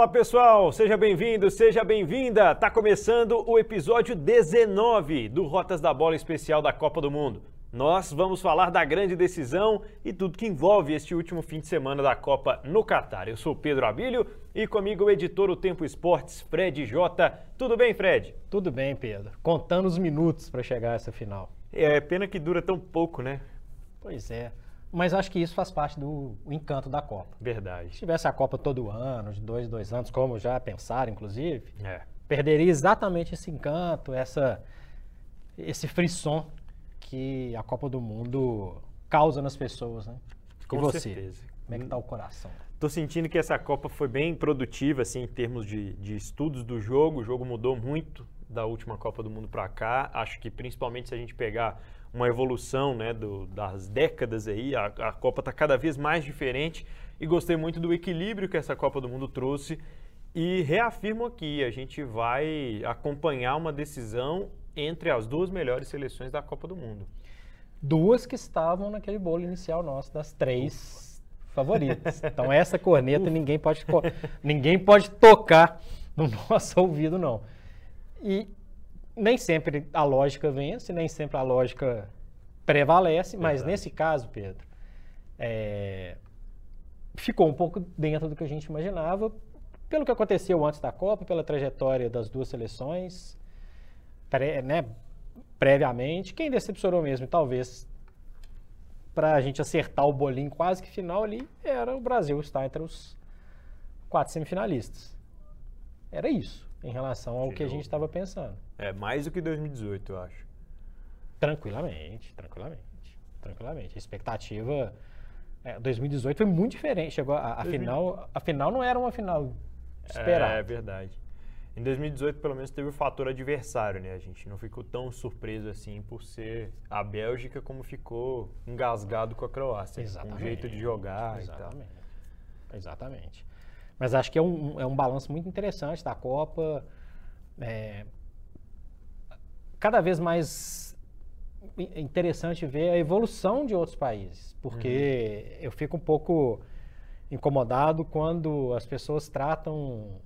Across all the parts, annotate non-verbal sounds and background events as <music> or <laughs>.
Fala pessoal, seja bem-vindo, seja bem-vinda. Tá começando o episódio 19 do Rotas da Bola especial da Copa do Mundo. Nós vamos falar da grande decisão e tudo que envolve este último fim de semana da Copa no Catar. Eu sou Pedro Abílio e comigo o editor O Tempo Esportes, Fred Jota. Tudo bem, Fred? Tudo bem, Pedro. Contando os minutos para chegar a essa final. É pena que dura tão pouco, né? Pois é. Mas acho que isso faz parte do encanto da Copa. Verdade. Se tivesse a Copa todo ano, de dois, dois anos, como já pensaram, inclusive, É. perderia exatamente esse encanto, essa, esse frisson que a Copa do Mundo causa nas pessoas, né? Com e você? certeza. Como é que tá o coração? Tô sentindo que essa Copa foi bem produtiva, assim, em termos de, de estudos do jogo. O jogo mudou muito da última Copa do Mundo para cá. Acho que principalmente se a gente pegar uma evolução, né, do- das décadas aí, a, a Copa tá cada vez mais diferente. E gostei muito do equilíbrio que essa Copa do Mundo trouxe. E reafirmo aqui, a gente vai acompanhar uma decisão entre as duas melhores seleções da Copa do Mundo. Duas que estavam naquele bolo inicial nosso, das três favoritas. Então essa corneta ninguém pode, ninguém pode tocar no <laughs> nosso ouvido, não. E nem sempre a lógica vence, nem sempre a lógica prevalece, mas Verdade. nesse caso, Pedro, é, ficou um pouco dentro do que a gente imaginava, pelo que aconteceu antes da Copa, pela trajetória das duas seleções, pré- né, previamente. Quem decepcionou mesmo, talvez, para a gente acertar o bolinho quase que final ali, era o Brasil estar entre os quatro semifinalistas. Era isso, em relação ao que a Tirou. gente estava pensando. É mais do que 2018, eu acho. Tranquilamente, tranquilamente, tranquilamente. A expectativa. é, 2018 foi muito diferente. Chegou a, a 2000. final. A final não era uma final esperada. É verdade. Em 2018, pelo menos, teve o fator adversário, né? A gente não ficou tão surpreso assim por ser a Bélgica como ficou engasgado com a Croácia. Um jeito de jogar e tal. Exatamente. Mas acho que é um, é um balanço muito interessante da Copa. É, cada vez mais in- interessante ver a evolução de outros países, porque eu fico um pouco incomodado quando as pessoas tratam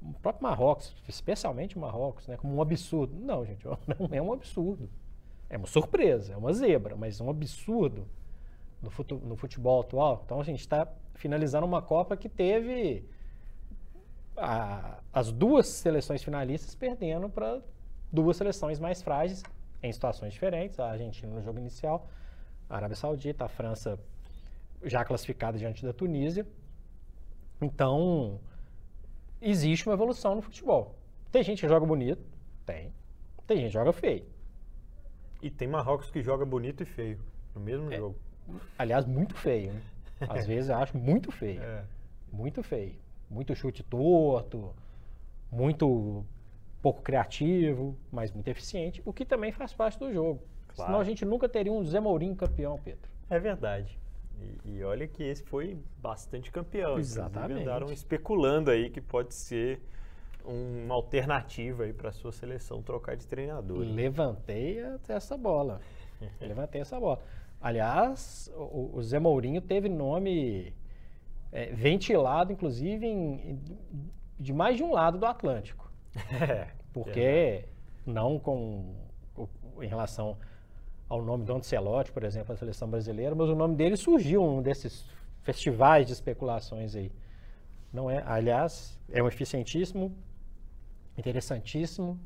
o próprio Marrocos, especialmente o Marrocos, né, como um absurdo. Não, gente, <laughs> não é um absurdo. É uma surpresa, é uma zebra, mas um absurdo no, no futebol atual. Então a gente está finalizando uma Copa que teve a- as duas seleções finalistas perdendo para duas seleções mais frágeis em situações diferentes. A Argentina no jogo inicial, a Arábia Saudita, a França já classificada diante da Tunísia. Então existe uma evolução no futebol. Tem gente que joga bonito, tem. Tem gente que joga feio. E tem Marrocos que joga bonito e feio no mesmo É. jogo. Aliás, muito feio. Às vezes eu acho muito feio. É. Muito feio. Muito chute torto, muito pouco criativo, mas muito eficiente, o que também faz parte do jogo. Claro. Senão a gente nunca teria um Zé Mourinho campeão, Pedro. É verdade. E, e olha que esse foi bastante campeão. Exatamente. Andaram especulando aí que pode ser uma alternativa aí para a sua seleção trocar de treinador. Levantei essa bola. <laughs> Levantei essa bola. Aliás, o, o Zé Mourinho teve nome é, ventilado, inclusive, em- de mais de um lado do Atlântico. <laughs> É, Porque não com em relação ao nome do Ancelotti, por exemplo, a seleção brasileira, mas o nome dele surgiu num desses festivais de especulações aí. Não é, aliás, é um eficientíssimo, interessantíssimo,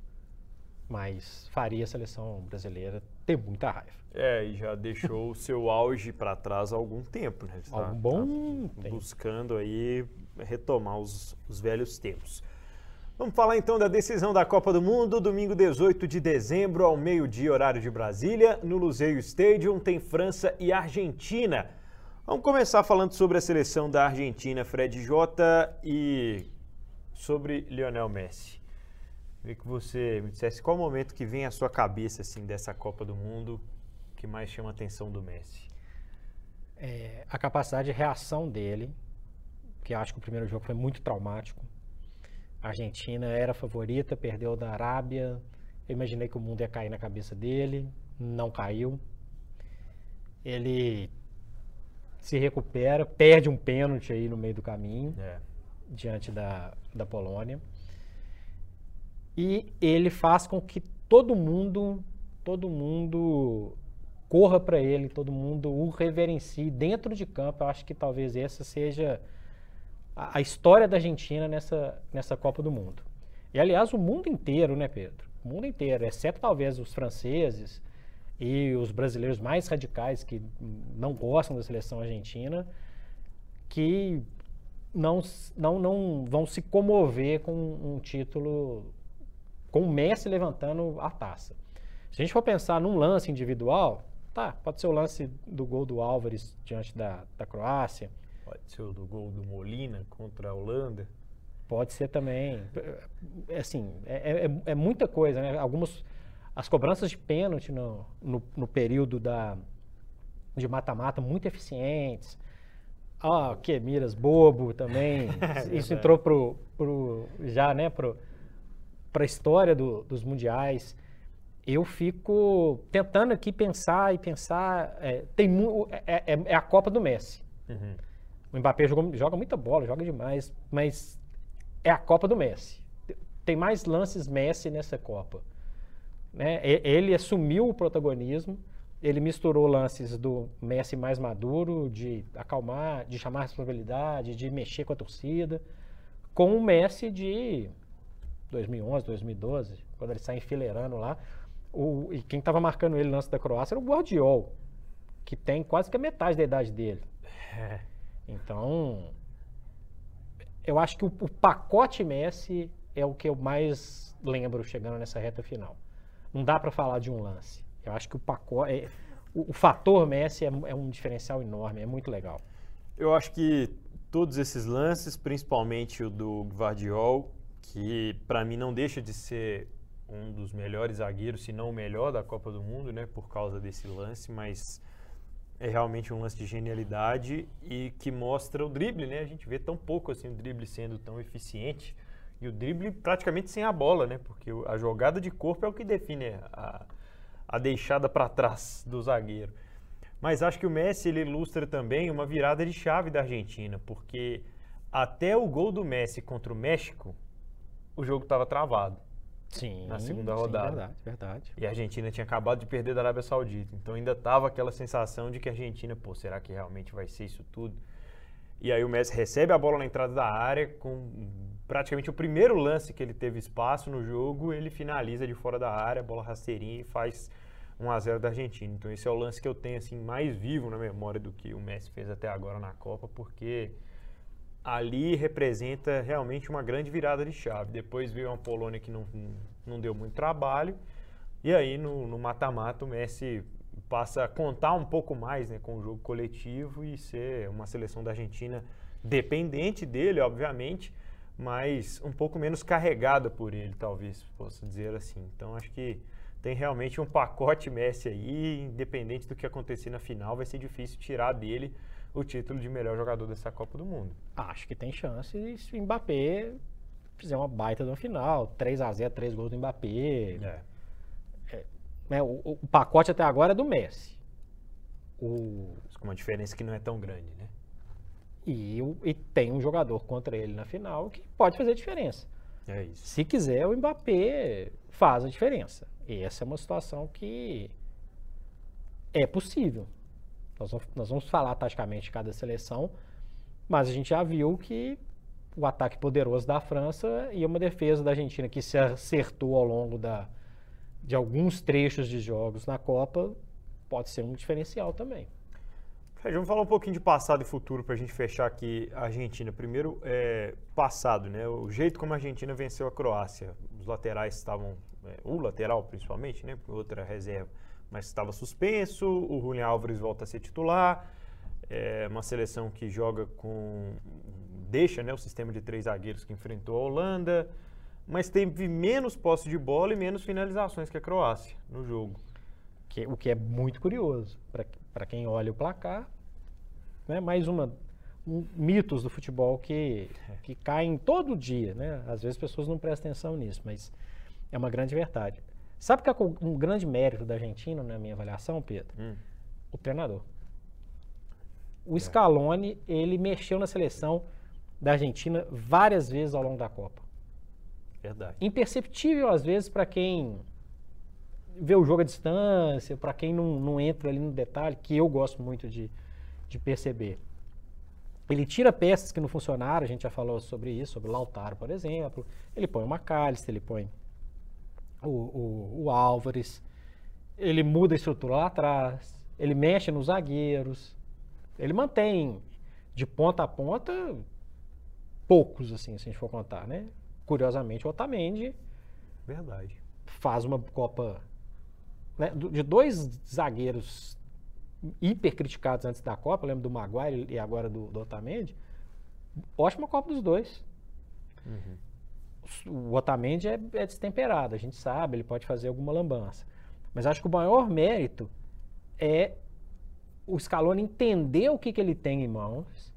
mas faria a seleção brasileira ter muita raiva. É, e já deixou o seu auge para trás há algum tempo, né? Está- Há um bom tá tempo. buscando aí retomar os, os velhos tempos. Vamos falar então da decisão da Copa do Mundo, domingo 18 de dezembro, ao meio-dia, horário de Brasília, no Luseio Stadium, tem França e Argentina. Vamos começar falando sobre a seleção da Argentina, Fred Jota, e sobre Lionel Messi. Queria que você me dissesse qual momento que vem à sua cabeça assim dessa Copa do Mundo que mais chama a atenção do Messi. É, a capacidade de reação dele, que acho que o primeiro jogo foi muito traumático. A Argentina era a favorita, perdeu da Arábia. Eu imaginei que o mundo ia cair na cabeça dele, não caiu. Ele se recupera, perde um pênalti aí no meio do caminho. É. diante da, da Polônia. E ele faz com que todo mundo, todo mundo corra para ele, todo mundo o reverencie dentro de campo. Eu acho que talvez essa seja a, a, história da Argentina nessa, nessa Copa do Mundo. E aliás, o mundo inteiro, né, Pedro? O mundo inteiro, exceto talvez os franceses e os brasileiros mais radicais que não gostam da seleção argentina, que não, não, não vão se comover com um título, com o Messi levantando a taça. Se a gente for pensar num lance individual, tá, pode ser o lance do gol do Álvares diante da, da Croácia. Pode ser o do gol do Molina contra a Holanda. Pode ser também. É, assim, é, é, é muita coisa, né? Algumas. As cobranças de pênalti no, no, no período da, de mata-mata muito eficientes. Ah, que Miras bobo também. <laughs> É Isso entrou pro, pro já, né, pro para a história do, dos mundiais. Eu fico tentando aqui pensar e pensar. É, tem é, é, é, a Copa do Messi. Uhum. O Mbappé joga, joga muita bola, joga demais, mas é a Copa do Messi. Tem mais lances Messi nessa Copa. Né? Ele assumiu o protagonismo ele misturou lances do Messi mais maduro, de acalmar, de chamar a responsabilidade, de mexer com a torcida, com o Messi de 2011, 2012, quando ele sai enfileirando lá. O, e quem estava marcando ele no lance da Croácia era o Guardiol, que tem quase que a metade da idade dele. É. Então, eu acho que o, o pacote Messi é o que eu mais lembro chegando nessa reta final. Não dá para falar de um lance. Eu acho que o pacote. É, o, o, fator Messi é, é, um diferencial enorme, é muito legal. Eu acho que todos esses lances, principalmente o do Guardiol, que para mim não deixa de ser um dos melhores zagueiros, se não o melhor da Copa do Mundo, né, por causa desse lance, mas é realmente um lance de genialidade e que mostra o drible, né? A gente vê tão pouco assim o drible sendo tão eficiente e o drible praticamente sem a bola, né? Porque a jogada de corpo é o que define a, a deixada para trás do zagueiro. Mas acho que o Messi ele ilustra também uma virada de chave da Argentina, porque até o gol do Messi contra o México, o jogo estava travado. Sim, na segunda rodada. Sim, verdade, verdade. E a Argentina tinha acabado de perder da Arábia Saudita. Então ainda tava aquela sensação de que a Argentina, pô, será que realmente vai ser isso tudo? E aí o Messi recebe a bola na entrada da área com praticamente o primeiro lance que ele teve espaço no jogo, ele finaliza de fora da área, bola rasteirinha e faz 1 a 0 da Argentina. Então esse é o lance que eu tenho assim mais vivo na memória do que o Messi fez até agora na Copa, porque ali representa realmente uma grande virada de chave. Depois veio uma Polônia que não, não deu muito trabalho. E aí no mata-mata o Messi passa a contar um pouco mais né, com o jogo coletivo e ser uma seleção da Argentina dependente dele, obviamente, mas um pouco menos carregada por ele, talvez possa dizer assim. Então acho que tem realmente um pacote Messi aí, independente do que acontecer na final, vai ser difícil tirar dele o título de melhor jogador dessa Copa do Mundo. Acho que tem chance se o Mbappé fizer uma baita no final, 3 a 0 3 gols do Mbappé. É. É, né, o, o, pacote até agora é do Messi. O... Com uma diferença que não é tão grande, né? E, e tem um jogador contra ele na final que pode fazer diferença. É isso. Se quiser, o Mbappé faz a diferença. E essa é uma situação que é possível. Nós vamos, nós vamos falar taticamente de cada seleção, mas a gente já viu que o ataque poderoso da França e uma defesa da Argentina que se acertou ao longo da, de alguns trechos de jogos na Copa pode ser um diferencial também. Fred, vamos falar um pouquinho de passado e futuro para a gente fechar aqui a Argentina. Primeiro, é, passado, né? O jeito como a Argentina venceu a Croácia. Os laterais estavam, é, o lateral principalmente, né? Outra reserva, mas estava suspenso. O Julián Álvares volta a ser titular. É uma seleção que joga com. deixa né, o sistema de três zagueiros que enfrentou a Holanda, mas teve menos posse de bola e menos finalizações que a Croácia no jogo. Que, o que é muito curioso. Para quem olha o placar, né? Mais uma um, mitos do futebol que, que caem todo dia, né? Às vezes as pessoas não prestam atenção nisso, mas é uma grande verdade. Sabe que é um grande mérito da Argentina, na minha avaliação, Pedro? Hum. O treinador. O é. Scaloni, ele mexeu na seleção da Argentina várias vezes ao longo da Copa. Verdade. Imperceptível às vezes para quem vê o jogo à distância, para quem não, não entra ali no detalhe, que eu gosto muito de, de perceber. Ele tira peças que não funcionaram, a gente já falou sobre isso, sobre o Lautaro, por exemplo. Ele põe o McAllister, ele põe o, o, o Álvares, ele muda a estrutura lá atrás, ele mexe nos zagueiros, ele mantém de ponta a ponta poucos, assim, se a gente for contar, né? Curiosamente, o Otamendi Verdade. faz uma Copa né, de dois zagueiros hiper criticados antes da Copa, eu lembro do Maguire e agora do, do Otamendi, ótima Copa dos dois. Uhum. O Otamendi é, é destemperado, a gente sabe, ele pode fazer alguma lambança. Mas acho que o maior mérito é o Scaloni entender o que, que ele tem em mãos.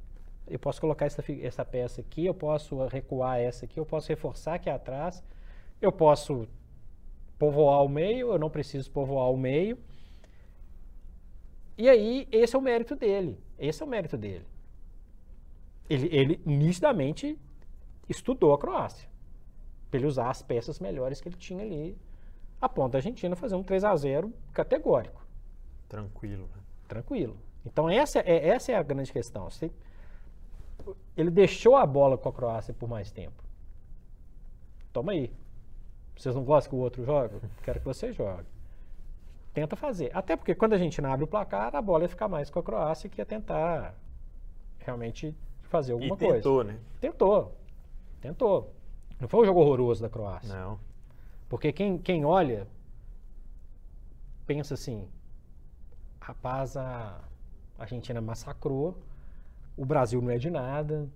Eu posso colocar essa, essa peça aqui, eu posso recuar essa aqui, eu posso reforçar aqui atrás, eu posso povoar o meio, eu não preciso povoar o meio. E aí, esse é o mérito dele. Esse é o mérito dele. Ele, ele nitidamente estudou a Croácia. Para ele usar as peças melhores que ele tinha ali, a ponto da Argentina fazer um 3 a 0 categórico. Tranquilo. Né? Tranquilo. Então, essa é, essa é a grande questão. Ele deixou a bola com a Croácia por mais tempo. Toma aí. Vocês não gostam que o outro jogue? <laughs> Quero que você jogue. Tenta fazer. Até porque quando a gente abre o placar, a bola ia ficar mais com a Croácia que ia tentar realmente fazer alguma e tentou, coisa. né? Tentou. Tentou. Não foi um jogo horroroso da Croácia. Não. Porque quem, quem olha pensa assim, rapaz, a Argentina massacrou, o Brasil não é de nada,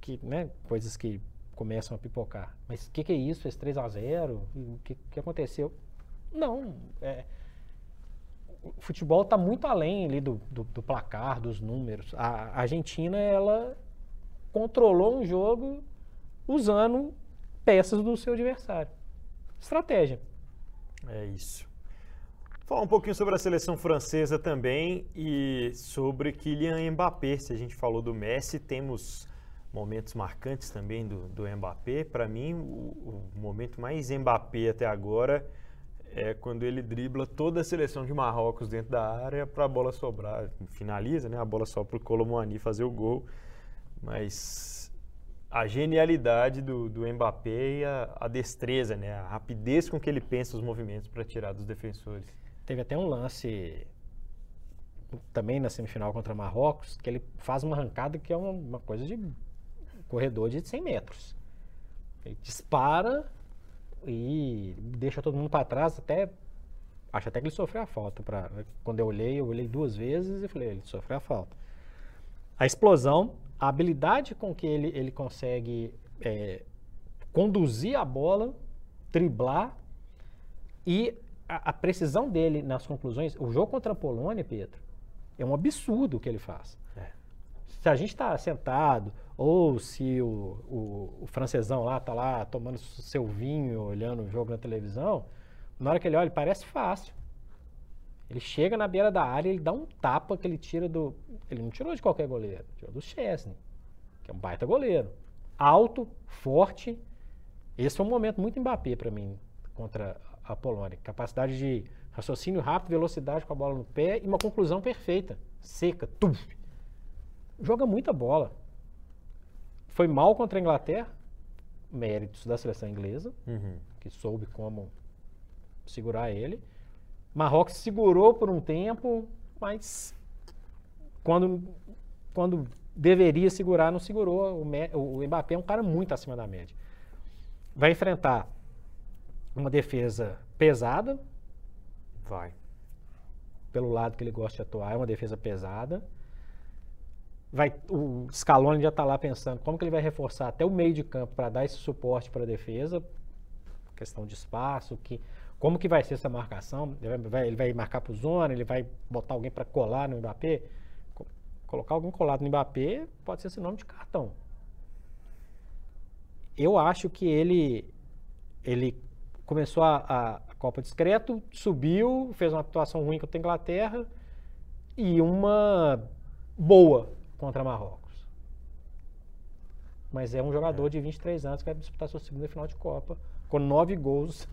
que, né, coisas que começam a pipocar. Mas o que, que, é isso? Fez 3 a 0 O que, que aconteceu? Não. É, o futebol está muito além ali do, do, do, placar, dos números. A Argentina, ela controlou um jogo usando peças do seu adversário. Estratégia. É isso. Falar um pouquinho sobre a seleção francesa também e sobre Kylian Mbappé. Se a gente falou do Messi, temos momentos marcantes também do, do Mbappé. Para mim, o, o, momento mais Mbappé até agora é quando ele dribla toda a seleção de Marrocos dentro da área para a bola sobrar. Finaliza, né? A bola só para o Colomani fazer o gol. Mas a genialidade do, do Mbappé e a, a, destreza, né? A rapidez com que ele pensa os movimentos para tirar dos defensores. Teve até um lance também na semifinal contra Marrocos, que ele faz uma arrancada que é uma, uma coisa de corredor de 100 metros. Ele dispara e deixa todo mundo para trás, até acho até que ele sofreu a falta. Pra, quando eu olhei, eu olhei duas vezes e falei, ele sofreu a falta. A explosão, a habilidade com que ele, ele consegue é, conduzir a bola, driblar e a, a, precisão dele nas conclusões. O jogo contra a Polônia, Pedro, é um absurdo o que ele faz. É. Se a gente está sentado, ou se o, o, o, francesão lá está lá tomando seu vinho, olhando o jogo na televisão, na hora que ele olha, parece fácil. Ele chega na beira da área, ele dá um tapa que ele tira do. Ele não tirou de qualquer goleiro, tirou do Chesney, que é um baita goleiro. Alto, forte. Esse foi um momento muito Mbappé para mim contra a Polônia. Capacidade de raciocínio rápido, velocidade com a bola no pé e uma conclusão perfeita, seca, tuf. Joga muita bola. Foi mal contra a Inglaterra, méritos da seleção inglesa, uhum. que soube como segurar ele. Marrocos segurou por um tempo, mas quando, quando deveria segurar, não segurou. O, o Mbappé é um cara muito acima da média. Vai enfrentar uma defesa pesada. Vai. Pelo lado que ele gosta de atuar, é uma defesa pesada. Vai, o Scaloni já está lá pensando como que ele vai reforçar até o meio de campo para dar esse suporte para a defesa, questão de espaço, que, como que vai ser essa marcação? Ele vai, ele vai marcar para o zona, ele vai botar alguém para colar no Mbappé? Colocar alguém colado no Mbappé pode ser sinônimo de cartão. Eu acho que ele, ele começou a, a, a Copa discreto, subiu, fez uma atuação ruim contra a Inglaterra e uma boa contra Marrocos. mas é um jogador de 23 anos que vai disputar sua segunda final de Copa, com nove gols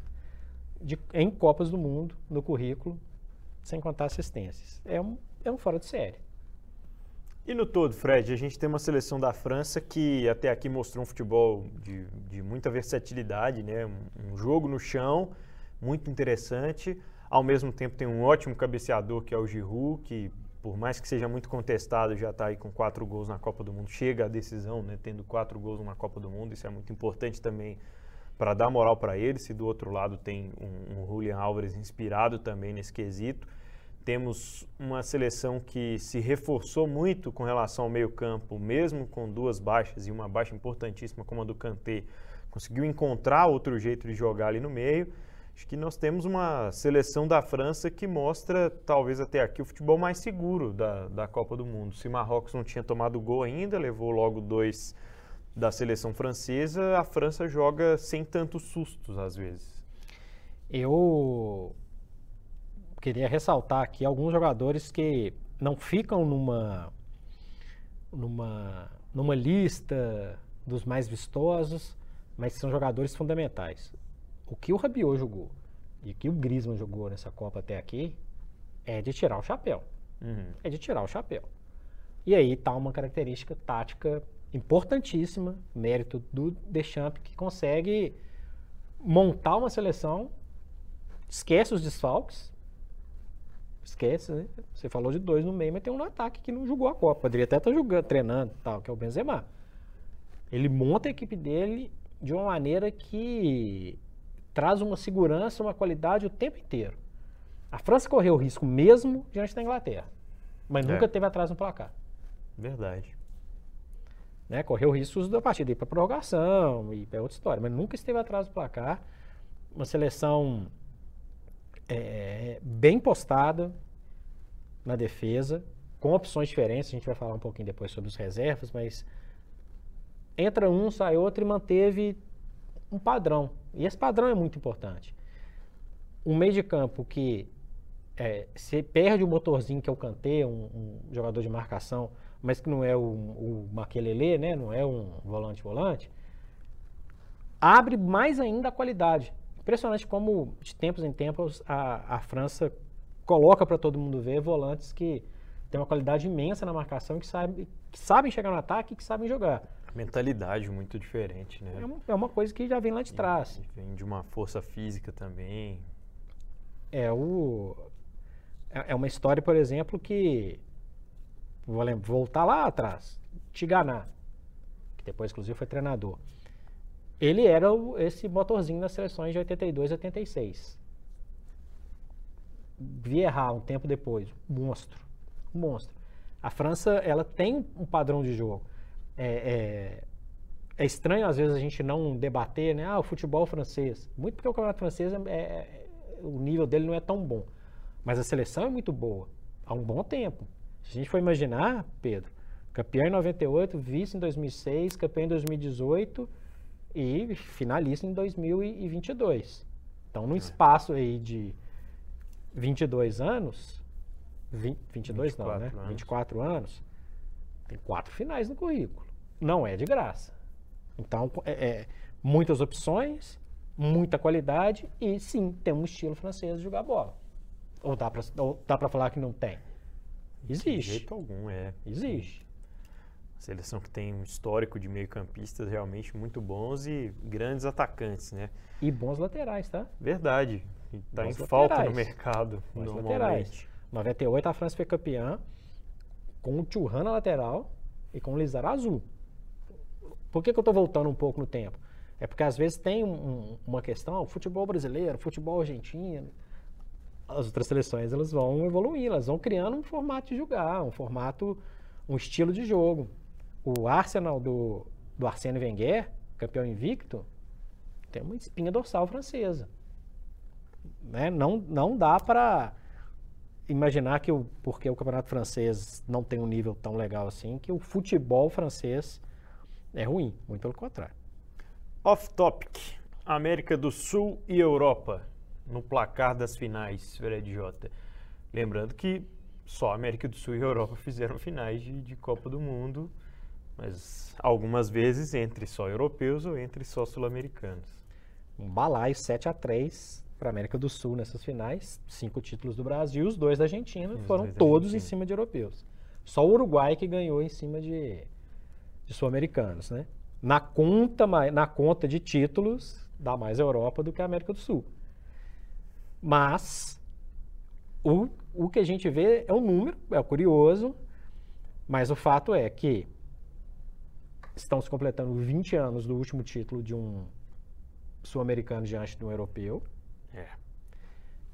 de- em Copas do Mundo no currículo, sem contar assistências. É um, é um fora de série. E no todo, Fred, a gente tem uma seleção da França que até aqui mostrou um futebol de, de muita versatilidade, né? Um, um jogo no chão muito interessante. Ao mesmo tempo tem um ótimo cabeceador que é o Giroud, que por mais que seja muito contestado, já está aí com quatro gols na Copa do Mundo. Chega à decisão, né? Tendo quatro gols na Copa do Mundo, isso é muito importante também para dar moral para ele. Se do outro lado tem um, um Julian Álvares inspirado também nesse quesito. Temos uma seleção que se reforçou muito com relação ao meio-campo, mesmo com duas baixas e uma baixa importantíssima como a do Kanté. Conseguiu encontrar outro jeito de jogar ali no meio. Acho que nós temos uma seleção da França que mostra, talvez até aqui, o futebol mais seguro da, da Copa do Mundo. Se Marrocos não tinha tomado gol ainda, levou logo dois da seleção francesa, a França joga sem tantos sustos às vezes. Eu queria ressaltar aqui alguns jogadores que não ficam numa numa numa lista dos mais vistosos, mas são jogadores fundamentais. O que o Rabiot jogou e o que o Griezmann jogou nessa Copa até aqui é de tirar o chapéu. Uhum. É de tirar o chapéu. E aí está uma característica tática importantíssima, mérito do Deschamps, que consegue montar uma seleção, esquece os desfalques, esquece, né? Você falou de dois no meio, mas tem um no ataque que não jogou a Copa. Poderia até estar jogando, treinando, tal, que é o Benzema. Ele monta a equipe dele de uma maneira que traz uma segurança, uma qualidade o tempo inteiro. A França correu o risco mesmo diante da Inglaterra, mas É. nunca teve atrás no placar. Verdade. Né? Correu riscos da partida ir para prorrogação e é outra história, mas nunca esteve atrás do placar. Uma seleção é, bem postada na defesa, com opções diferentes. A gente vai falar um pouquinho depois sobre os reservas, mas entra um, sai outro e manteve um padrão. E esse padrão é muito importante. Um meio de campo que é, se perde o motorzinho que é o Kanté, um, um jogador de marcação, mas que não é o, o Maquelele, né? não é um volante-volante, abre mais ainda a qualidade. Impressionante como, de tempos em tempos, a, a França coloca para todo mundo ver volantes que têm uma qualidade imensa na marcação, que, sabe, que sabem chegar no ataque e que sabem jogar. Mentalidade muito diferente, né? É, um- é uma coisa que já vem lá de trás. E Vem de uma força física também. É o é é uma história, por exemplo, que vou voltar lá atrás, Tiganá, que depois inclusive foi treinador. Ele era o- esse motorzinho nas seleções de 82 e 86. Vieira, um tempo depois, monstro, monstro. A França, ela tem um padrão de jogo. É, é, é estranho às vezes a gente não debater, né? Ah, o futebol francês. Muito porque o campeonato francês é, é- o nível dele não é tão bom. Mas a seleção é muito boa há um bom tempo. Se a gente for imaginar, Pedro, campeão em 98, vice em 2006, campeão em 2018 e finalista em 2022. Então, no espaço aí de 22 anos, 20, 22 não, 24 né? anos. 24 anos, tem quatro finais no currículo. Não é de graça. Então, é, é muitas opções, muita qualidade e sim, tem um estilo francês de jogar bola. Ou dá pra falar que não tem? De Existe. jeito algum, é. Existe. Seleção que tem um histórico de meio-campistas realmente muito bons e grandes atacantes, né? E bons laterais, tá? Verdade. E tá em Bons falta no laterais. mercado, Bons normalmente. laterais. 98 a França foi campeã com o Thuram na lateral e com o Lizarazu. Por que, que eu estou voltando um pouco no tempo? É porque às vezes tem um- um- uma questão, futebol brasileiro, futebol argentino, as outras seleções elas vão evoluindo, elas vão criando um formato de jogar, um formato, um estilo de jogo. O Arsenal do, do Arsène Wenger, campeão invicto, tem uma espinha dorsal francesa. Né? Não, não dá para imaginar que o, porque o campeonato francês não tem um nível tão legal assim, que o futebol francês é ruim, muito pelo contrário. Off topic. América do Sul e Europa no placar das finais, Fred Jota. Lembrando que só América do Sul e Europa <laughs> fizeram finais de, de Copa do Mundo mas algumas vezes entre só europeus ou entre só sul-americanos. Um balaio 7 a 3 para a América do Sul nessas finais, cinco títulos do Brasil, os dois da Argentina os foram todos Argentina. em cima de europeus. Só o Uruguai que ganhou em cima de, de sul-americanos, né? Na conta, na conta de títulos, dá mais a Europa do que a América do Sul. Mas o, o que a gente vê é o número, é o curioso, mas o fato é que estão se completando 20 anos do último título de um sul-americano diante de um europeu. É.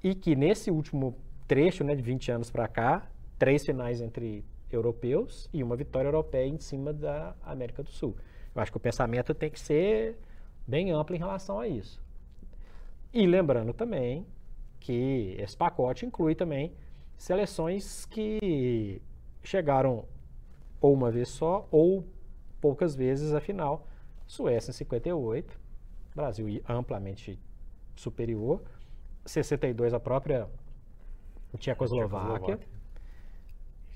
E que nesse último trecho, né, de 20 anos para cá, três finais entre europeus e uma vitória europeia em cima da América do Sul. Eu acho que o pensamento tem que ser bem amplo em relação a isso. E lembrando também que esse pacote inclui também seleções que chegaram ou uma vez só ou poucas vezes a final. Suécia em 58, Brasil amplamente superior. 62 a própria Tchecoslováquia,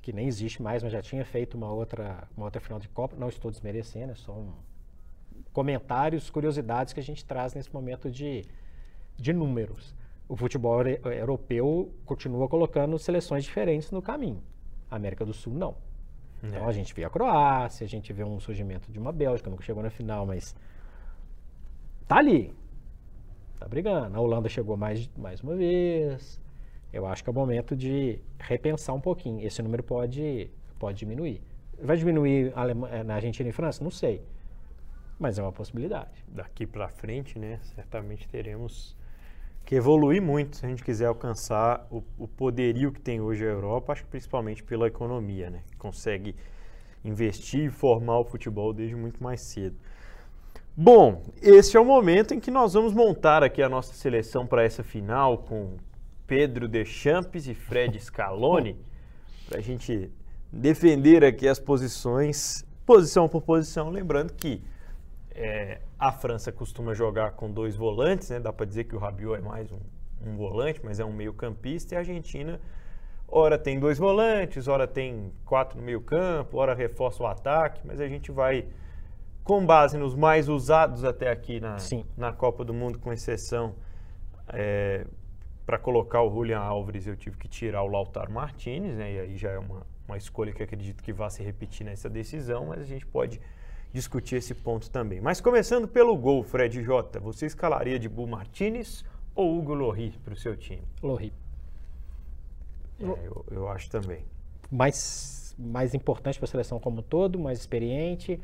que nem existe mais, mas já tinha feito uma outra, uma outra final de Copa. Não estou desmerecendo, é só um comentários, curiosidades que a gente traz nesse momento de, de números. O futebol europeu continua colocando seleções diferentes no caminho. A América do Sul não. Então é. a gente vê a Croácia, a gente vê um surgimento de uma Bélgica, nunca chegou na final, mas tá ali. Tá brigando. A Holanda chegou mais, mais uma vez. Eu acho que é o momento de repensar um pouquinho. Esse número pode, pode diminuir. Vai diminuir eh, na Argentina e França? Não sei. Mas é uma possibilidade. Daqui para frente, né, certamente teremos que evoluir muito se a gente quiser alcançar o, o, poderio que tem hoje a Europa, acho que principalmente pela economia, né? Consegue investir e formar o futebol desde muito mais cedo. Bom, esse é o momento em que nós vamos montar aqui a nossa seleção para essa final com Pedro Deschamps e Fred <laughs> Scaloni, para a gente defender aqui as posições, posição por posição, lembrando que é, a França costuma jogar com dois volantes, né? dá para dizer que o Rabiot é mais um, um volante, mas é um meio campista, e a Argentina ora tem dois volantes, ora tem quatro no meio campo, ora reforça o ataque, mas a gente vai com base nos mais usados até aqui na, na Copa do Mundo, com exceção é, para colocar o Julian Alves, eu tive que tirar o Lautaro Martinez, né? E aí já é uma, uma escolha que acredito que vai se repetir nessa decisão, mas a gente pode discutir esse ponto também. Mas começando pelo gol, Fred Jota, você escalaria de Bu Martinez ou Hugo Lohri para o seu time? Lohri. É, eu, eu acho também. Mais, mais importante para a seleção como um todo, mais experiente,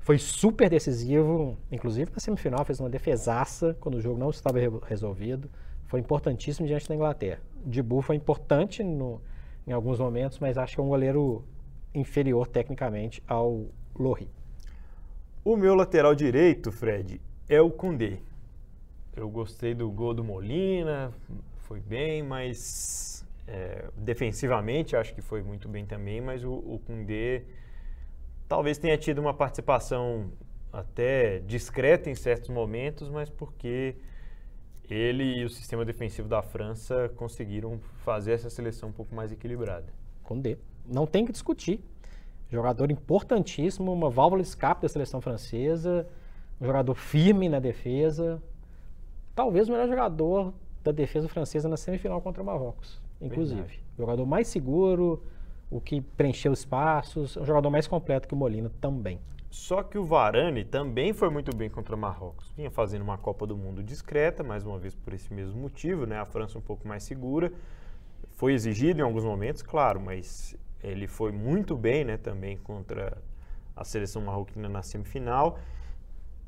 foi super decisivo, inclusive na semifinal, fez uma defesaça quando o jogo não estava re resolvido. Foi importantíssimo diante da Inglaterra. O Dibu foi importante no, em alguns momentos, mas acho que é um goleiro inferior tecnicamente ao Lohri. O meu lateral direito, Fred, é o Koundé. Eu gostei do gol do Molina, foi bem, mas é, defensivamente acho que foi muito bem também, mas o, o Koundé talvez tenha tido uma participação até discreta em certos momentos, mas porque ele e o sistema defensivo da França conseguiram fazer essa seleção um pouco mais equilibrada. D. Não tem que discutir. Jogador importantíssimo, uma válvula escape da seleção francesa, um jogador firme na defesa. Talvez o melhor jogador da defesa francesa na semifinal contra o Marrocos, inclusive. Verdade. Jogador mais seguro, o que preencheu espaços, um jogador mais completo que o Molina também. Só que o Varane também foi muito bem contra o Marrocos. Vinha fazendo uma Copa do Mundo discreta, mais uma vez por esse mesmo motivo, né? A França um pouco mais segura. Foi exigido em alguns momentos, claro, mas ele foi muito bem, né, também contra a seleção marroquina na semifinal.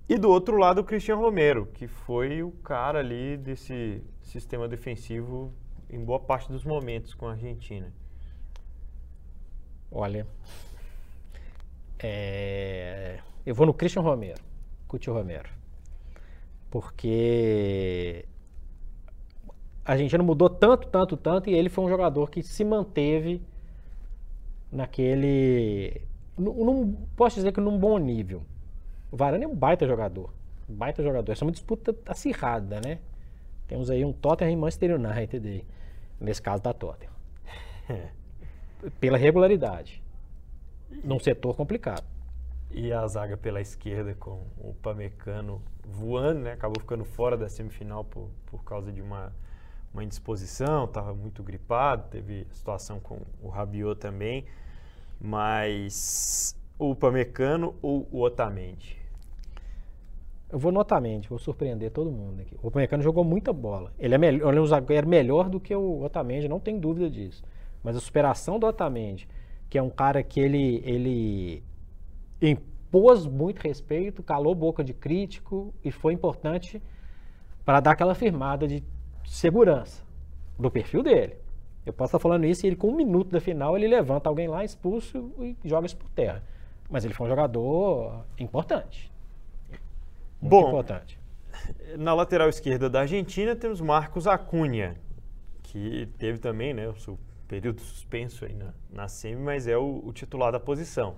E do outro lado, o Cristiano Romero, que foi o cara ali desse sistema defensivo em boa parte dos momentos com a Argentina. Olha, é, eu vou no Christian Romero, Cuti Romero, porque a não mudou tanto, tanto, tanto, e ele foi um jogador que se manteve naquele, não posso dizer que num bom nível. O Varane é um baita jogador, baita jogador. Essa é uma disputa acirrada, né? Temos aí um Tottenham e Manchester United aí, nesse caso da Tottenham. <laughs> pela regularidade. Num setor complicado. E a zaga pela esquerda com o Pamecano voando, né? Acabou ficando fora da semifinal por, por causa de uma, uma indisposição, estava muito gripado, teve situação com o Rabiot também. Mas o Pamecano ou o Otamendi? Eu vou no Otamendi, vou surpreender todo mundo aqui. O Pamecano jogou muita bola. Ele é, melhor, ele é um zagueiro melhor do que o Otamendi, não tem dúvida disso. Mas a superação do Otamendi, que é um cara que ele, ele impôs muito respeito, calou boca de crítico e foi importante para dar aquela firmada de segurança do perfil dele. Eu posso estar falando isso e ele, com um minuto da final, ele levanta alguém lá, expulso e joga isso por terra. Mas ele foi um jogador importante. Muito Bom, importante. Na lateral esquerda da Argentina temos Marcos Acunha, que teve também né, o seu período suspenso aí na, na semi, mas é o, o titular da posição.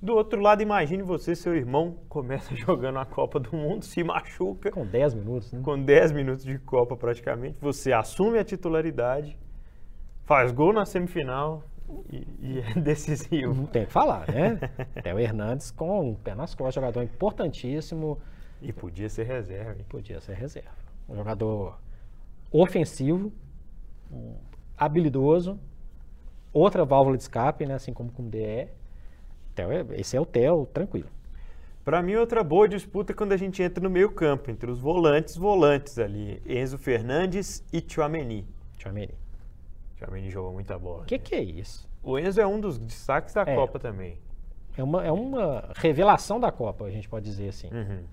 Do outro lado, imagine você, seu irmão começa <laughs> jogando a Copa do Mundo, se machuca. Com 10 minutos, né? Com 10 minutos de Copa praticamente, você assume a titularidade, faz gol na semifinal e, e é <laughs> decisivo. Não tem o que falar, né? Theo Hernandes com o pé nas costas, jogador importantíssimo. E podia ser reserva. Hein? Podia ser reserva. Um jogador ofensivo, habilidoso, outra válvula de escape, né? assim como com o DE. Esse é o Theo, tranquilo. Para mim, outra boa disputa é quando a gente entra no meio campo, entre os volantes, volantes ali, Enzo Fernandes e Tchouameni. Tchouameni. Tchouameni jogou muita bola. O que, que, é isso? O Enzo é um dos destaques da é. Copa também. É uma, é uma revelação da Copa, a gente pode dizer assim. Uhum.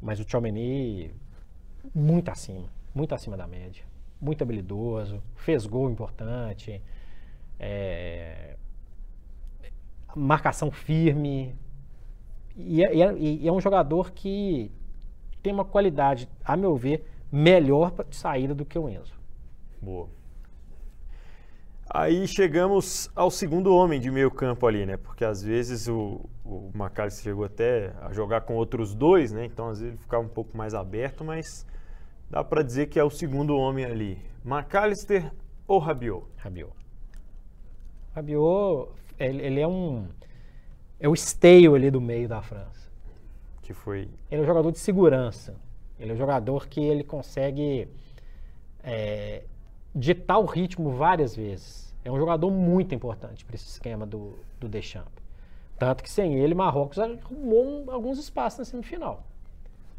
Mas o Tchouameni, muito acima, muito acima da média. Muito habilidoso, fez gol importante, é, marcação firme. E é, e é, um jogador que tem uma qualidade, a meu ver, melhor de saída do que o Enzo. Boa. Aí chegamos ao segundo homem de meio campo ali, né? Porque às vezes o, o Macalester chegou até a jogar com outros dois, né? Então às vezes ele ficava um pouco mais aberto, mas dá para dizer que é o segundo homem ali. Macalester ou Rabiot? Rabiot. Rabiot, ele, ele é um é o esteio ali do meio da França. Que foi. Ele é um jogador de segurança. Ele é um jogador que ele consegue é, ditar o ritmo várias vezes. É um jogador muito importante para esse esquema do, do Deschamps. Tanto que sem ele, Marrocos arrumou alguns espaços na semifinal.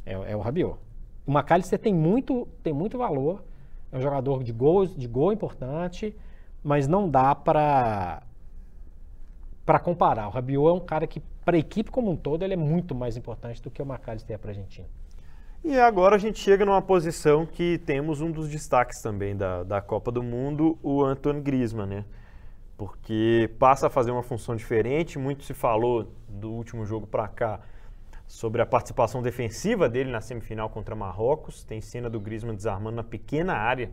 É, é o Rabiot. O McAllister tem muito, tem muito valor. É um jogador de gol, de gol importante, mas não dá para para comparar. O Rabiot é um cara que, para a equipe como um todo, ele é muito mais importante do que o McAllister é para a Argentina. E agora a gente chega numa posição que temos um dos destaques também da, da Copa do Mundo, o Antoine Griezmann, né? Porque passa a fazer uma função diferente. Muito se falou do último jogo para cá sobre a participação defensiva dele na semifinal contra Marrocos. Tem cena do Griezmann desarmando na pequena área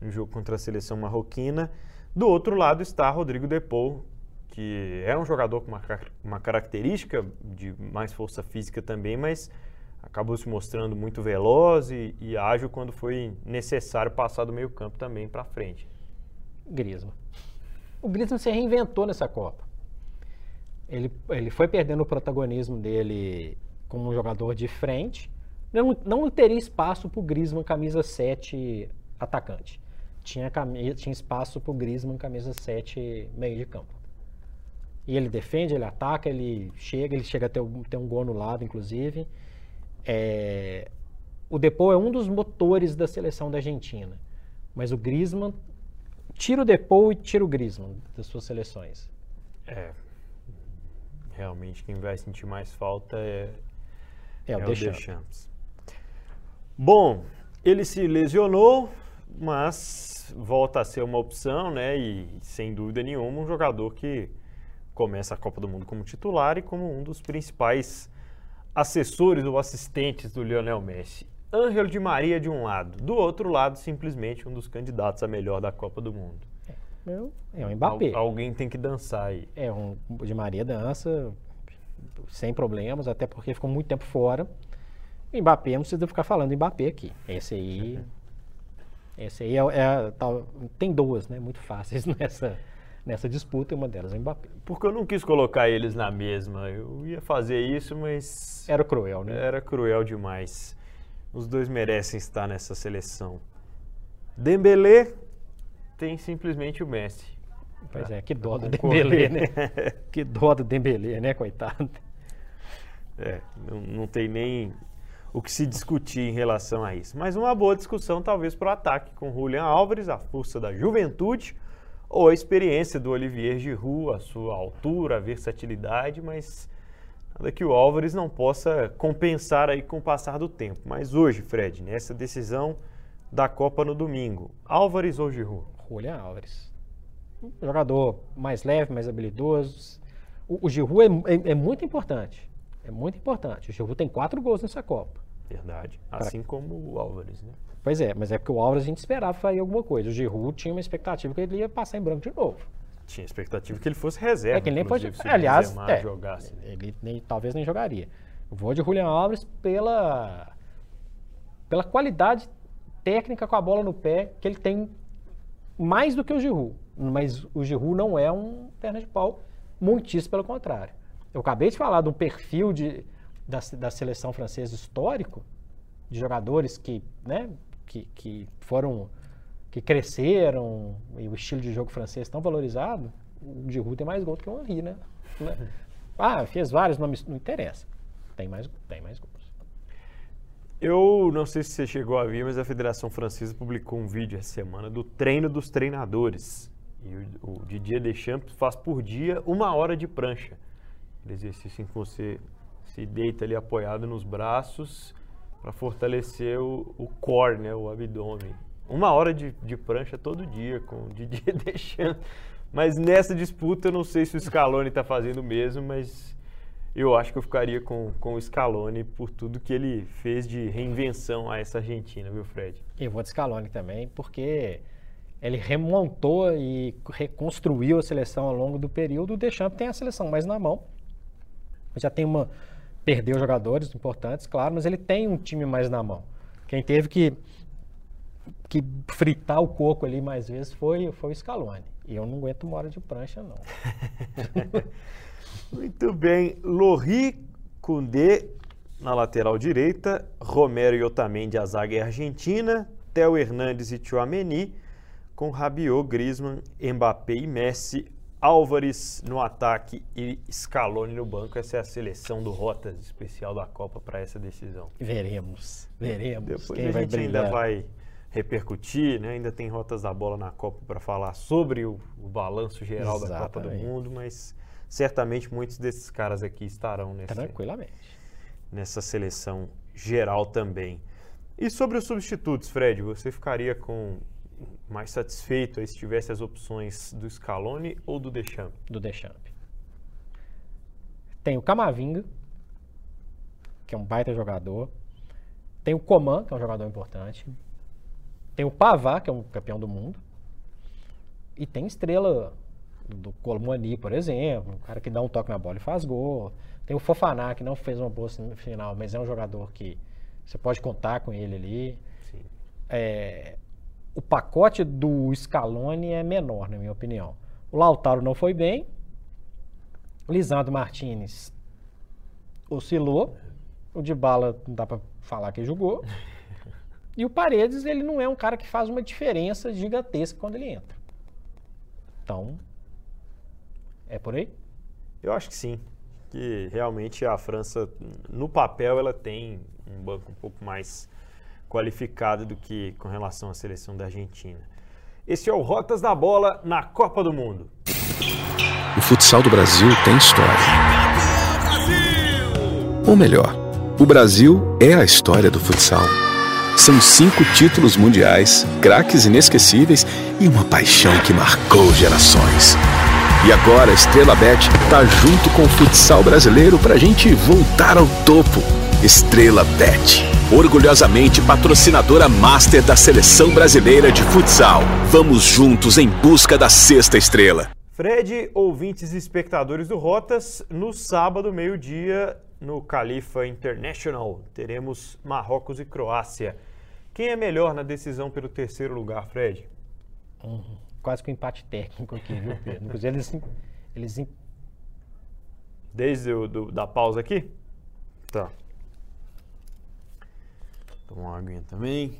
no jogo contra a seleção marroquina. Do outro lado está Rodrigo Depou, que é um jogador com uma, uma característica de mais força física também, mas acabou se mostrando muito veloz e, e ágil quando foi necessário passar do meio campo também para frente. Griezmann. O Griezmann se reinventou nessa Copa. Ele, ele foi perdendo o protagonismo dele como um jogador de frente. Não, não teria espaço para o Griezmann camisa 7 atacante. Tinha, tinha espaço para o Griezmann camisa 7 meio de campo. E ele defende, ele ataca, ele chega, ele chega a ter, ter um gol no lado, inclusive. É, o Depou é um dos motores da seleção da Argentina, mas o Griezmann tira o Depou e tira o Griezmann das suas seleções. É, realmente quem vai sentir mais falta é, é, é o. Deschamps. Bom, ele se lesionou, mas volta a ser uma opção, né? E sem dúvida nenhuma um jogador que começa a Copa do Mundo como titular e como um dos principais assessores ou assistentes do Lionel Messi. Ângelo de Maria de um lado, do outro lado, simplesmente um dos candidatos a melhor da Copa do Mundo. É, é um Mbappé. Al, alguém tem que dançar aí. É, um de Maria dança sem problemas, até porque ficou muito tempo fora. O Mbappé, não precisa ficar falando Mbappé aqui. Esse aí. <laughs> esse aí é, é tá, tem duas, né? Muito fáceis <laughs> nessa, nessa disputa, e uma delas é o Mbappé. Porque eu não quis colocar eles na mesma. Eu ia fazer isso, mas. Era cruel, né? Era cruel demais. Os dois merecem estar nessa seleção. Dembélé tem simplesmente o Messi. Pois é, que dó do Dembélé, né? <laughs> que dó do Dembélé, né, coitado? É, não, não tem nem o que se discutir em relação a isso. Mas uma boa discussão talvez para o ataque com Julian Álvares, a força da juventude, ou a experiência do Olivier Giroud, a sua altura, a versatilidade, mas nada que o Álvares não possa compensar aí com o passar do tempo. Mas hoje, Fred, nessa decisão da Copa no domingo, Álvares ou Giroud? Julian Álvares. jogador mais leve, mais habilidoso. O, o Giroud é, é, é muito importante. É muito importante. O Giroud tem quatro gols nessa Copa. Verdade. Assim pra... como o Álvares, né? Pois é, mas é porque o Álvares a gente esperava fazer alguma coisa. O Giroud tinha uma expectativa que ele ia passar em branco de novo. Tinha expectativa que ele fosse reserva. É que ele nem pode. Aliás, é, jogasse. ele nem, talvez nem jogaria. Eu vou de Julian Álvares pela pela qualidade técnica com a bola no pé que ele tem mais do que o Giroud. Mas o Giroud não é um perna de pau, muitíssimo pelo contrário. Eu acabei de falar do perfil de, da, da seleção francesa histórico, de jogadores que, né, que, que foram, que cresceram, e o estilo de jogo francês tão valorizado, o Giroud tem mais gol do que o Henry, né? <laughs> Ah, fez vários, não, não interessa. Tem mais, tem mais gols. Eu não sei se você chegou a ver, mas a Federação Francesa publicou um vídeo essa semana do treino dos treinadores. E o, o Didier Deschamps faz por dia uma hora de prancha. Aquele exercício em que você se deita ali apoiado nos braços para fortalecer o, o core, né, o abdômen. Uma hora de, de prancha todo dia com o Didier <laughs> Deschamps. Mas nessa disputa eu não sei se o Scaloni está fazendo mesmo, mas eu acho que eu ficaria com, com o Scaloni por tudo que ele fez de reinvenção a essa Argentina, viu, Fred? Eu vou de Scaloni também, porque ele remontou e reconstruiu a seleção ao longo do período. O Deschamps tem a seleção mais na mão já tem uma. Perdeu jogadores importantes, claro, mas ele tem um time mais na mão. Quem teve que, que fritar o coco ali mais vezes foi, foi o Scaloni. E eu não aguento uma hora de prancha, não. <laughs> Muito bem. Lorri Cundê na lateral direita, Romero e Otamendi a zaga é argentina, Theo Hernandes e Chouameni, com Rabiot, Griezmann, Mbappé e Messi Álvares no ataque e Scaloni no banco. Essa é a seleção do Rotas especial da Copa para essa decisão. Veremos, veremos. Depois quem a gente ainda vai repercutir, né? ainda tem Rotas da Bola na Copa para falar sobre o, o balanço geral Exatamente. da Copa do Mundo, mas certamente muitos desses caras aqui estarão nessa, Tranquilamente. nessa seleção geral também. E sobre os substitutos, Fred, você ficaria com mais satisfeito aí se tivesse as opções do Scaloni ou do Deschamps? Do Deschamps. Tem o Camavinga, que é um baita jogador. Tem o Coman, que é um jogador importante. Tem o Pavá, que é um campeão do mundo. E tem estrela do Colomani, por exemplo, um cara que dá um toque na bola e faz gol. Tem o Fofaná, que não fez uma boa final, mas é um jogador que você pode contar com ele ali. Sim. É, o pacote do Scaloni é menor, na minha opinião. O Lautaro não foi bem. Lisandro Martinez oscilou. O de bala não dá para falar que jogou. <laughs> E o Paredes, ele não é um cara que faz uma diferença gigantesca quando ele entra. Então, é por aí? Eu acho que sim. Que realmente a França, no papel, ela tem um banco um pouco mais qualificada do que com relação à seleção da Argentina. Esse é o Rotas da Bola na Copa do Mundo. O futsal do Brasil tem história. Ou melhor, o Brasil é a história do futsal. São cinco títulos mundiais, craques inesquecíveis e uma paixão que marcou gerações. E agora a Estrela Bet tá junto com o futsal brasileiro pra gente voltar ao topo. Estrela Bet orgulhosamente patrocinadora master da seleção brasileira de futsal. Vamos juntos em busca da sexta estrela. Fred, ouvintes e espectadores do Rotas, no sábado, meio-dia, no Califa International, teremos Marrocos e Croácia. Quem é melhor na decisão pelo terceiro lugar, Fred? Uhum. quase que um empate técnico aqui, viu, Pedro? Inclusive, eles, eles Desde o, do, da pausa aqui? Tá. Tomar uma aguinha também.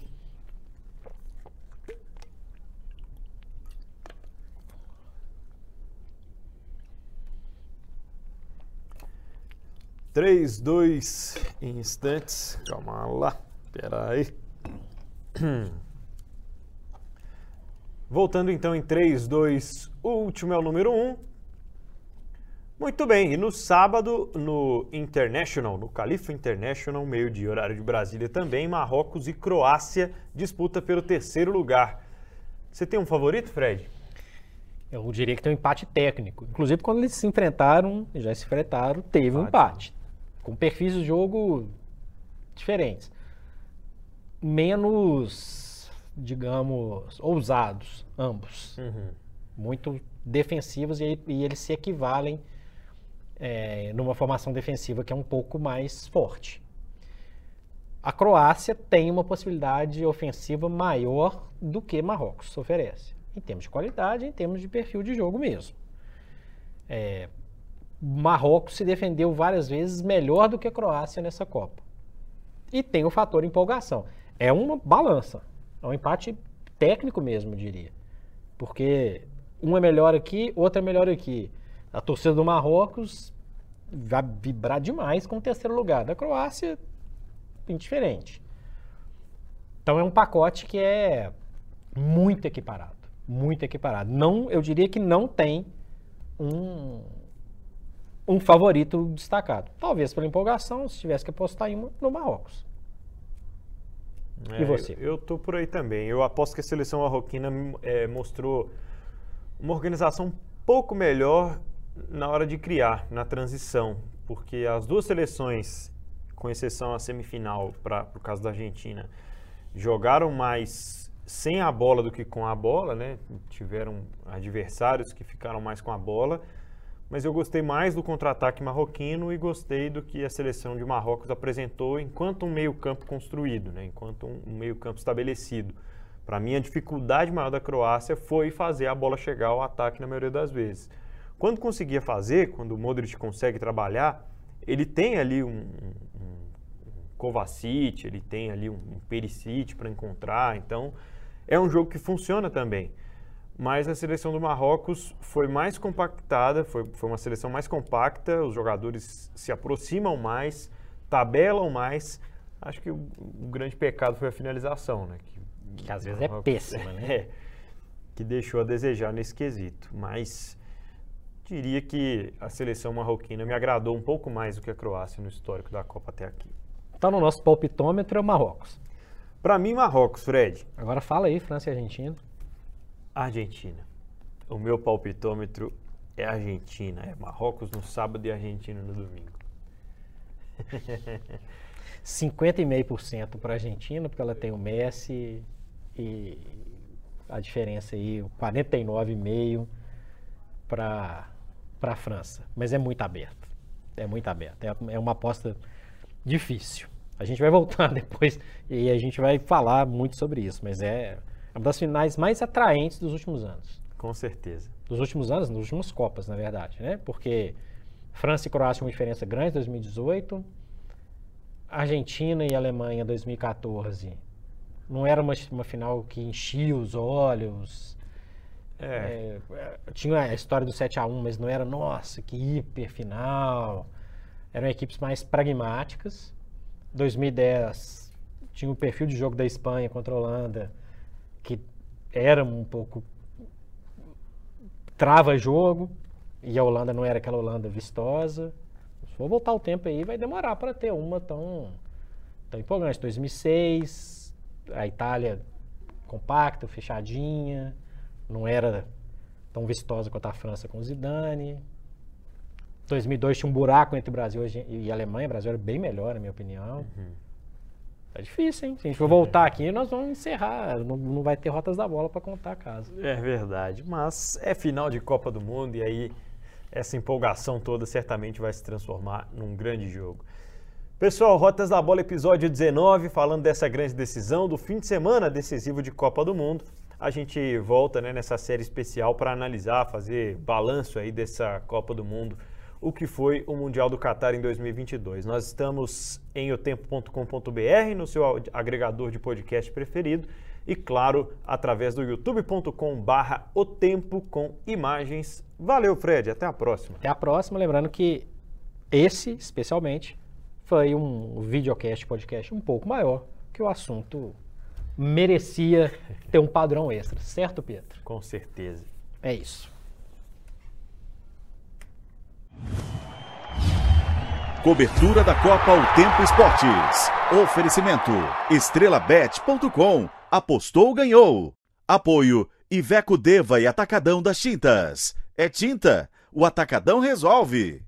Três, dois instantes. Calma lá. Pera aí. <clears throat> Voltando então em 3, 2, o último é o número 1. Um. Muito bem, e no sábado, no International, no Califa International, meio-dia, horário de Brasília também, Marrocos e Croácia disputa pelo terceiro lugar. Você tem um favorito, Fred? Eu diria que tem um empate técnico. Inclusive, quando eles se enfrentaram, já se enfrentaram, teve um empate. Com perfis de jogo diferentes. Menos, digamos, ousados, ambos. Uhum. Muito defensivos e, e eles se equivalem é, numa formação defensiva que é um pouco mais forte. A Croácia tem uma possibilidade ofensiva maior do que Marrocos oferece, em termos de qualidade, em termos de perfil de jogo mesmo. É, Marrocos se defendeu várias vezes melhor do que a Croácia nessa Copa. E tem o fator empolgação. É uma balança, é um empate técnico mesmo, diria. Porque um é melhor aqui, outro é melhor aqui. A torcida do Marrocos vai vibrar demais com o terceiro lugar. Da Croácia, indiferente. Então é um pacote que é muito equiparado. Muito equiparado. Não, eu diria que não tem um, um favorito destacado. Talvez pela empolgação, se tivesse que apostar em uma, no Marrocos. É, e você? Eu, eu tô por aí também. Eu aposto que a seleção marroquina é, mostrou uma organização um pouco melhor na hora de criar, na transição, porque as duas seleções, com exceção a semifinal, para o caso da Argentina, jogaram mais sem a bola do que com a bola, né? Tiveram adversários que ficaram mais com a bola, mas eu gostei mais do contra-ataque marroquino e gostei do que a seleção de Marrocos apresentou enquanto um meio-campo construído, né? enquanto um meio-campo estabelecido. Para mim, a dificuldade maior da Croácia foi fazer a bola chegar ao ataque na maioria das vezes. Quando conseguia fazer, quando o Modric consegue trabalhar, ele tem ali um, um, Kovacic, ele tem ali um, um Perisic para encontrar, então é um jogo que funciona também. Mas a seleção do Marrocos foi mais compactada, foi, foi uma seleção mais compacta, os jogadores se aproximam mais, tabelam mais. Acho que o, o grande pecado foi a finalização, né? Que, que às vezes é péssima, né? <laughs> É, que deixou a desejar nesse quesito. Mas diria que a seleção marroquina me agradou um pouco mais do que a Croácia no histórico da Copa até aqui. Então, no nosso palpitômetro é o Marrocos. Para mim, Marrocos, Fred. Agora fala aí, França e Argentina. Argentina. O meu palpitômetro é Argentina. É Marrocos no sábado e Argentina no domingo. 50,5% para a Argentina, porque ela tem o Messi e a diferença aí, 49,5% para a França. Mas é muito aberto. É muito aberto. É, é uma aposta difícil. A gente vai voltar <laughs> depois e a gente vai falar muito sobre isso, mas é é uma das finais mais atraentes dos últimos anos. Com certeza. Dos últimos anos, nas últimas Copas, na verdade, né? Porque França e Croácia uma diferença grande em 2018, Argentina e Alemanha 2014 não era uma, uma final que enchia os olhos. É. É, tinha a história do 7 a 1 mas não era, nossa, que hiper final. Eram equipes mais pragmáticas. 2010 tinha o perfil de jogo da Espanha contra a Holanda que era um pouco trava jogo e a Holanda não era aquela Holanda vistosa. Se for voltar o tempo aí, vai demorar para ter uma tão, tão empolgante. 2006, a Itália compacta, fechadinha, não era tão vistosa quanto a França com Zidane. 2002 tinha um buraco entre Brasil e Alemanha. O Brasil era bem melhor, na minha opinião. Uhum. Tá difícil, hein? Se a gente for voltar aqui, nós vamos encerrar. Não, não vai ter rotas da bola para contar a casa. É verdade. Mas é final de Copa do Mundo e aí essa empolgação toda certamente vai se transformar num grande jogo. Pessoal, Rotas da Bola, episódio 19, falando dessa grande decisão do fim de semana decisivo de Copa do Mundo. A gente volta né, nessa série especial para analisar, fazer balanço aí dessa Copa do Mundo, o que foi o Mundial do Qatar em 2022. Nós estamos em otempo.com.br, no seu agregador de podcast preferido, e claro, através do youtube.com barra o tempo com imagens. Valeu, Fred, até a próxima. Até a próxima, lembrando que esse, especialmente, foi um videocast, podcast um pouco maior, que o assunto merecia ter um padrão extra, certo, Pedro? Com certeza. É isso. Cobertura da Copa O Tempo Esportes. Oferecimento estrelabet.com. Apostou, ganhou. Apoio Iveco Deva e Atacadão das Tintas. É tinta, o Atacadão resolve.